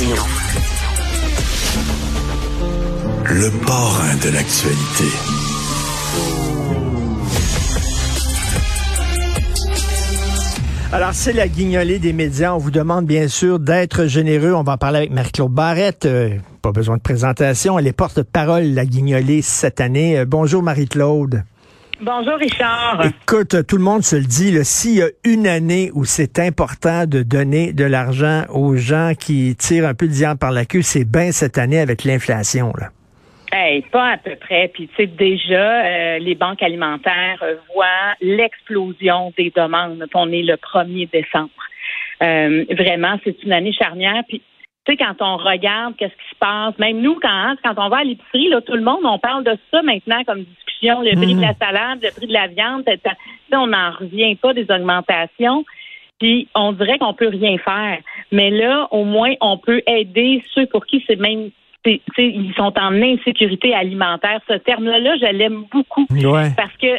Martineau. Le parrain de l'actualité. Alors, c'est la guignolée des médias. On vous demande bien sûr d'être généreux. On va en parler avec Marie-Claude Barrette. Euh, pas besoin de présentation. Elle est porte-parole la guignolée cette année. Euh, bonjour Marie-Claude. Bonjour Richard. Écoute, tout le monde se le dit, s'il y a une année où c'est important de donner de l'argent aux gens qui tirent un peu de diable par la queue, c'est bien cette année avec l'inflation. Là. Hey, pas à peu près. Puis tu sais déjà, euh, les banques alimentaires voient l'explosion des demandes. On est le 1er décembre. Euh, vraiment, c'est une année charnière. Puis tu sais, quand on regarde qu'est-ce qui se passe, même nous, quand, quand on va à l'épicerie, là, tout le monde, on parle de ça maintenant comme discussion, le prix de la mmh. salade, le prix de la viande, on n'en revient pas des augmentations. Puis on dirait qu'on peut rien faire. Mais là, au moins, on peut aider ceux pour qui c'est même ils sont en insécurité alimentaire. Ce terme-là, je l'aime beaucoup parce que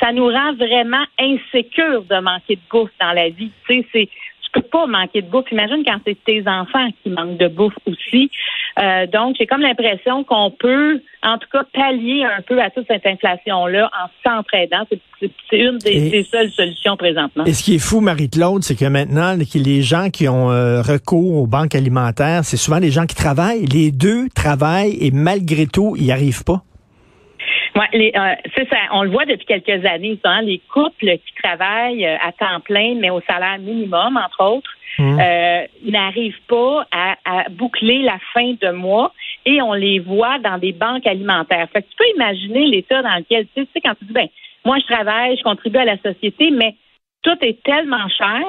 ça nous rend vraiment insécures de manquer de bouffe dans la vie. C'est tu peux pas manquer de bouffe. Imagine quand c'est tes enfants qui manquent de bouffe aussi. Euh, donc, j'ai comme l'impression qu'on peut, en tout cas, pallier un peu à toute cette inflation-là en s'entraidant. C'est une des, seules solutions présentement. Et ce qui est fou, Marie-Claude, c'est que maintenant, les gens qui ont euh, recours aux banques alimentaires, c'est souvent les gens qui travaillent. Les deux travaillent et malgré tout, ils n'y arrivent pas. Ouais, euh, c'est ça. On le voit depuis quelques années. Hein, les couples qui travaillent à temps plein, mais au salaire minimum, entre autres, Mmh. Euh, n'arrivent pas à, boucler la fin de mois et on les voit dans des banques alimentaires. Fait que tu peux imaginer l'état dans lequel tu sais quand tu dis ben moi je travaille, je contribue à la société, mais tout est tellement cher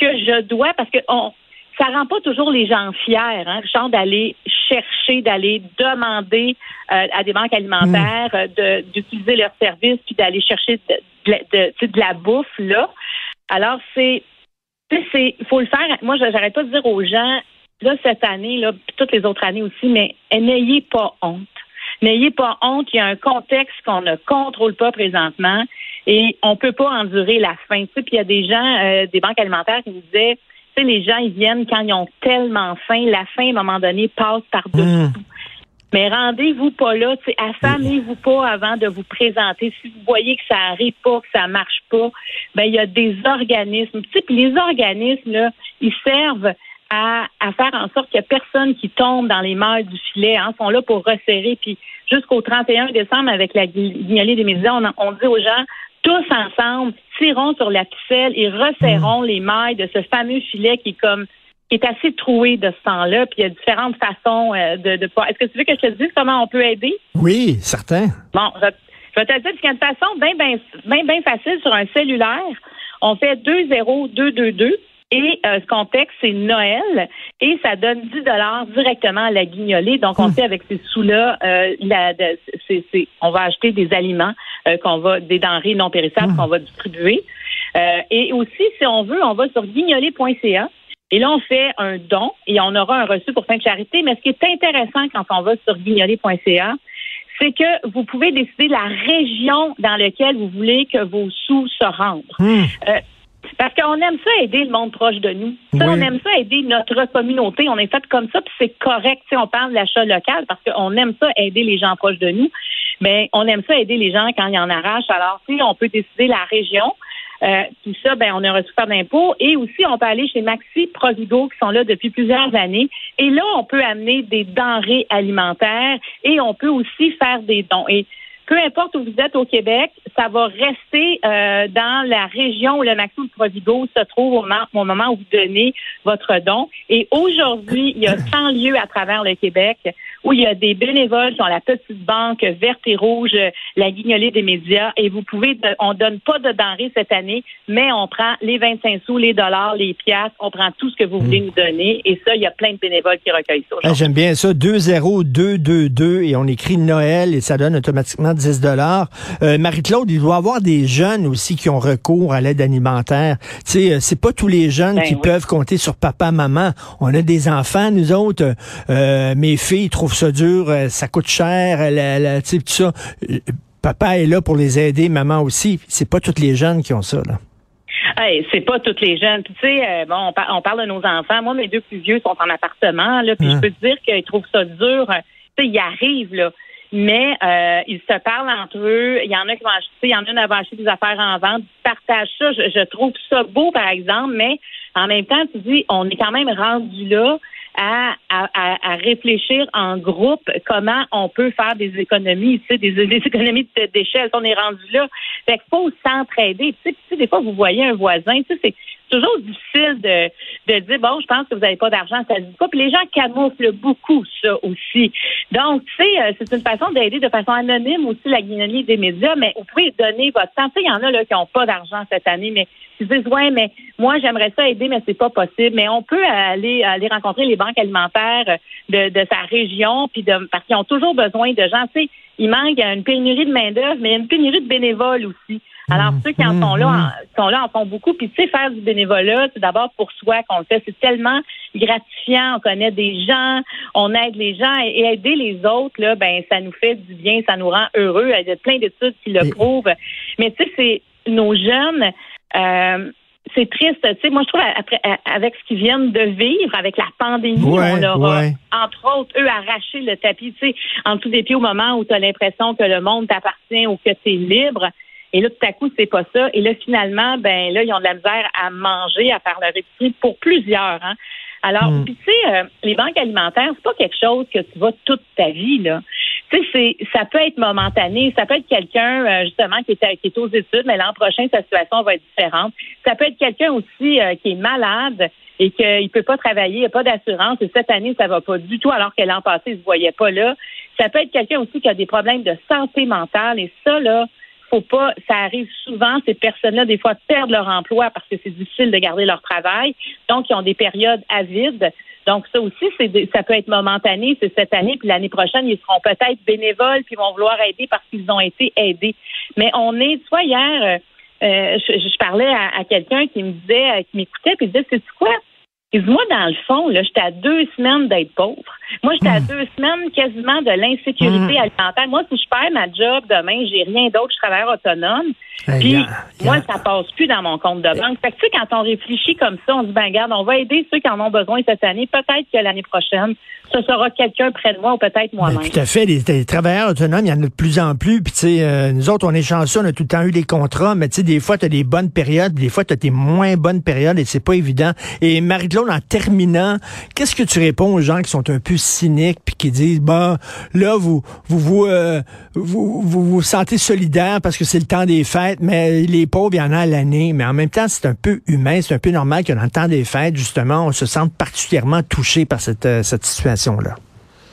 que je dois parce que on ça rend pas toujours les gens fiers, hein, genre d'aller chercher, d'aller demander euh, à des banques alimentaires mmh. d'utiliser leurs services puis d'aller chercher de, de, de la bouffe là. Alors c'est c'est, il faut le faire. Moi, j'arrête pas de dire aux gens, là, cette année, là, toutes les autres années aussi, mais n'ayez pas honte. N'ayez pas honte. Il y a un contexte qu'on ne contrôle pas présentement et on peut pas endurer la faim. Tu sais, puis il y a des gens, euh, des banques alimentaires qui nous disaient, sais, les gens, ils viennent quand ils ont tellement faim. La faim, à un moment donné, passe par-dessus. Mmh. Mais rendez-vous pas là, affamez-vous pas avant de vous présenter. Si vous voyez que ça arrive pas, que ça marche pas, ben il y a des organismes. Les organismes là, ils servent à, à faire en sorte qu'il n'y a personne qui tombe dans les mailles du filet. Hein, ils sont là pour resserrer. Puis jusqu'au 31 décembre, avec la guignolée des médias, on, on dit aux gens tous ensemble, tirons sur la ficelle et resserrons mmh. les mailles de ce fameux filet qui est comme qui est assez troué de ce temps-là, puis il y a différentes façons euh, de, de Est-ce que tu veux que je te dise comment on peut aider? Oui, certain. Bon, je, vais te dire qu'il y a une façon bien, bien, bien, bien facile sur un cellulaire. On fait 20222 et euh, ce qu'on texte, c'est Noël et ça donne 10 dollars directement à la guignolée. Donc, on hmm. fait avec ces sous-là, euh, on va acheter des aliments qu'on va, des denrées non périssables hmm. qu'on va distribuer. et aussi, si on veut, on va sur guignolée.ca et là, on fait un don et on aura un reçu pour fin de charité. Mais ce qui est intéressant quand on va sur guignolé.ca, c'est que vous pouvez décider la région dans laquelle vous voulez que vos sous se rendent. Hmm. Euh, parce qu'on aime ça aider le monde proche de nous. On aime ça aider notre communauté. On est fait comme ça, puis c'est correct. on parle de l'achat local parce qu'on aime ça aider les gens proches de nous. Mais on aime ça aider les gens quand ils en arrachent. Alors, si on peut décider la région, euh, tout ça, ben, on a reçu pas d'impôts. Et aussi, on peut aller chez Maxi Provigo, qui sont là depuis plusieurs années. Et là, on peut amener des denrées alimentaires et on peut aussi faire des dons. Et peu importe où vous êtes au Québec, ça va rester euh, dans la région où le Maxi Provigo se trouve au moment, au moment où vous donnez votre don. Et aujourd'hui, il y a 100 lieux à travers le Québec où il y a des bénévoles qui ont la petite banque verte et rouge, la guignolée des médias, et vous pouvez, on donne pas de denrées cette année, mais on prend les 25 sous, les dollars, les piastres, on prend tout ce que vous voulez hmm. nous donner, et ça, il y a plein de bénévoles qui recueillent ça. Ah, j'aime bien ça, 20222, et on écrit Noël, et ça donne automatiquement 10 dollars. Euh, Marie-Claude, il doit y avoir des jeunes aussi qui ont recours à l'aide alimentaire. Tu sais, euh, c'est pas tous les jeunes ben qui peuvent compter sur papa, maman. On a des enfants, nous autres. Euh, mes filles trouvent ça dur, euh, ça coûte cher, la, la, tout ça. Euh, papa est là pour les aider, maman aussi. C'est pas toutes les jeunes qui ont ça, là. Hey, c'est pas toutes les jeunes. Puis, tu sais, euh, bon, on, parle de nos enfants. Moi, mes deux plus vieux sont en appartement, là, puis je hein? peux te dire qu'ils trouvent ça dur. Tu sais, ils arrivent, là. Mais euh, ils se parlent entre eux. Il y en a qui vont acheter, il y en a qui vont acheter des affaires en vente. Ils partagent ça. Je, je trouve ça beau, par exemple, mais en même temps, tu dis, on est quand même rendu là à, à, à, réfléchir en groupe comment on peut faire des économies, tu sais, des, économies d'échelle. On est rendu là. Fait qu'il faut s'entraider. Tu sais, des fois, vous voyez un voisin, tu sais, c'est toujours difficile de, de dire bon, je pense que vous n'avez pas d'argent, ça se dit pas. Puis les gens camouflent beaucoup ça aussi. Donc, tu sais, euh, c'est une façon d'aider de façon anonyme aussi la guignonie des médias, mais vous pouvez donner votre temps. Il y en a là qui n'ont pas d'argent cette année, mais qui disent ouais, mais moi j'aimerais ça aider, mais c'est pas possible. Mais on peut aller aller rencontrer les banques alimentaires de, de sa région, puis de parce qu'ils ont toujours besoin de gens. Tu sais, il manque une pénurie de main d'œuvre, mais une pénurie de bénévoles aussi. Alors, ceux qui en sont là, en, sont là en font beaucoup. Puis, tu sais, faire du bénévolat, c'est d'abord pour soi qu'on le fait. C'est tellement gratifiant. On connaît des gens, on aide les gens et, aider les autres, là, ben, ça nous fait du bien, ça nous rend heureux. Il y a plein d'études qui le prouvent. Mais, tu sais, c'est nos jeunes. Euh, c'est triste. Tu sais, moi, je trouve après, avec ce qu'ils viennent de vivre, avec la pandémie, on leur a, entre autres, eux, arraché le tapis, tu sais, en dessous des pieds au moment où tu as l'impression que le monde t'appartient ou que tu es libre. Et là, tout à coup, c'est pas ça. Et là, finalement, ben là, ils ont de la misère à manger, à faire leur épicerie pour plusieurs. Hein. Alors, hmm. puis tu sais, euh, les banques alimentaires, c'est pas quelque chose que tu vas toute ta vie là. Tu sais, ça peut être momentané, ça peut être quelqu'un euh, justement qui est, qui est aux études, mais l'an prochain sa situation va être différente. Ça peut être quelqu'un aussi euh, qui est malade et qu'il peut pas travailler, il a pas d'assurance et cette année ça va pas du tout alors que l'an passé il se voyait pas là. Ça peut être quelqu'un aussi qui a des problèmes de santé mentale et ça là, faut pas, ça arrive souvent, ces personnes-là, des fois, perdent leur emploi parce que c'est difficile de garder leur travail. Donc, ils ont des périodes avides. Donc, ça aussi, c'est ça peut être momentané, c'est cette année, puis l'année prochaine, ils seront peut-être bénévoles, puis vont vouloir aider parce qu'ils ont été aidés. Mais on est, tu hier, euh, euh, je, parlais à, quelqu'un qui me disait, euh, qui m'écoutait, puis il disait, c'est quoi? Moi, dans le fond, là, j'étais à deux semaines d'être pauvre. Moi, j'étais à hmm. deux semaines quasiment de l'insécurité hmm. alimentaire. Moi, si je perds ma job demain, j'ai rien d'autre, je travaille autonome. Puis, moi, ça passe plus dans mon compte de banque. Fait que, tu sais, quand on réfléchit comme ça, on se dit, ben, regarde, on va aider ceux qui en ont besoin cette année. Peut-être que l'année prochaine, ce sera quelqu'un près de moi ou peut-être ben, moi-même. tout à fait. Les, travailleurs autonomes, il y en a de plus en plus. Puis, tu sais, euh, nous autres, on est chanceux, on a tout le temps eu des contrats, mais tu sais, des fois, tu as des bonnes périodes, des fois, tu as des moins bonnes périodes et c'est pas évident. Et En terminant, qu'est-ce que tu réponds aux gens qui sont un peu cyniques puis qui disent, bah, là, vous vous euh, vous, vous, vous sentez solidaire parce que c'est le temps des fêtes, mais les pauvres, il y en a à l'année. Mais en même temps, c'est un peu humain, c'est un peu normal que dans le temps des fêtes, justement, on se sente particulièrement touché par cette, euh, cette situation-là.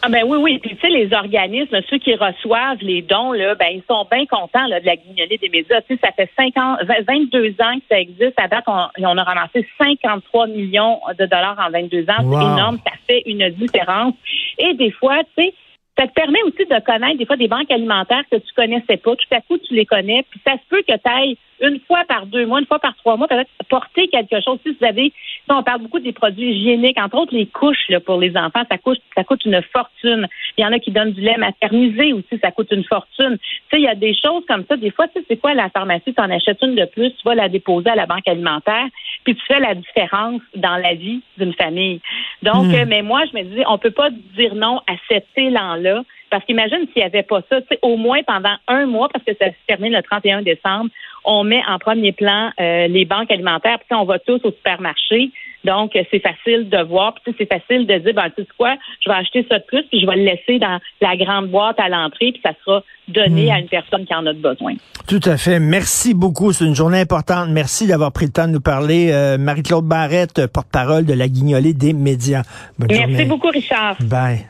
Ah ben oui, oui. Puis tu sais, les organismes, ceux qui reçoivent les dons, là, ben ils sont bien contents là, de la guignolée des médias. Tu sais, ça fait 50, 22 ans que ça existe. À date, on, on a ramassé 53 millions de dollars en 22 ans. C'est énorme. Ça fait une différence. Et des fois, tu sais, ça te permet aussi de connaître des fois des banques alimentaires que tu connaissais pas. Tout à coup, tu les connais. Puis ça se peut que tu ailles une fois par deux mois, une fois par trois mois, peut-être porter quelque chose. Si vous avez, on parle beaucoup des produits hygiéniques, entre autres les couches là, pour les enfants, ça coûte, ça coûte une fortune. Il y en a qui donnent du lait maternisé aussi, ça coûte une fortune. Tu sais, il y a des choses comme ça. Des fois, tu sais, c'est quoi la pharmacie, tu en achètes une de plus, tu vas la déposer à la banque alimentaire, puis tu fais la différence dans la vie d'une famille. Donc, hmm. euh, mais moi, je me dis, on peut pas dire non à cet élan-là. Parce qu'imagine s'il n'y avait pas ça, au moins pendant un mois, parce que ça se termine le 31 décembre, on met en premier plan euh, les banques alimentaires, puis on va tous au supermarché. Donc, c'est facile de voir, puis c'est facile de dire, ben, tu sais quoi, je vais acheter ça de plus, puis je vais le laisser dans la grande boîte à l'entrée, puis ça sera donné hmm. à une personne qui en a besoin. Tout à fait. Merci beaucoup. C'est une journée importante. Merci d'avoir pris le temps de nous parler. Euh, Marie-Claude Barrette, porte-parole de la Guignolée des médias. Bonne Merci beaucoup, Richard. Bye.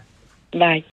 Bye.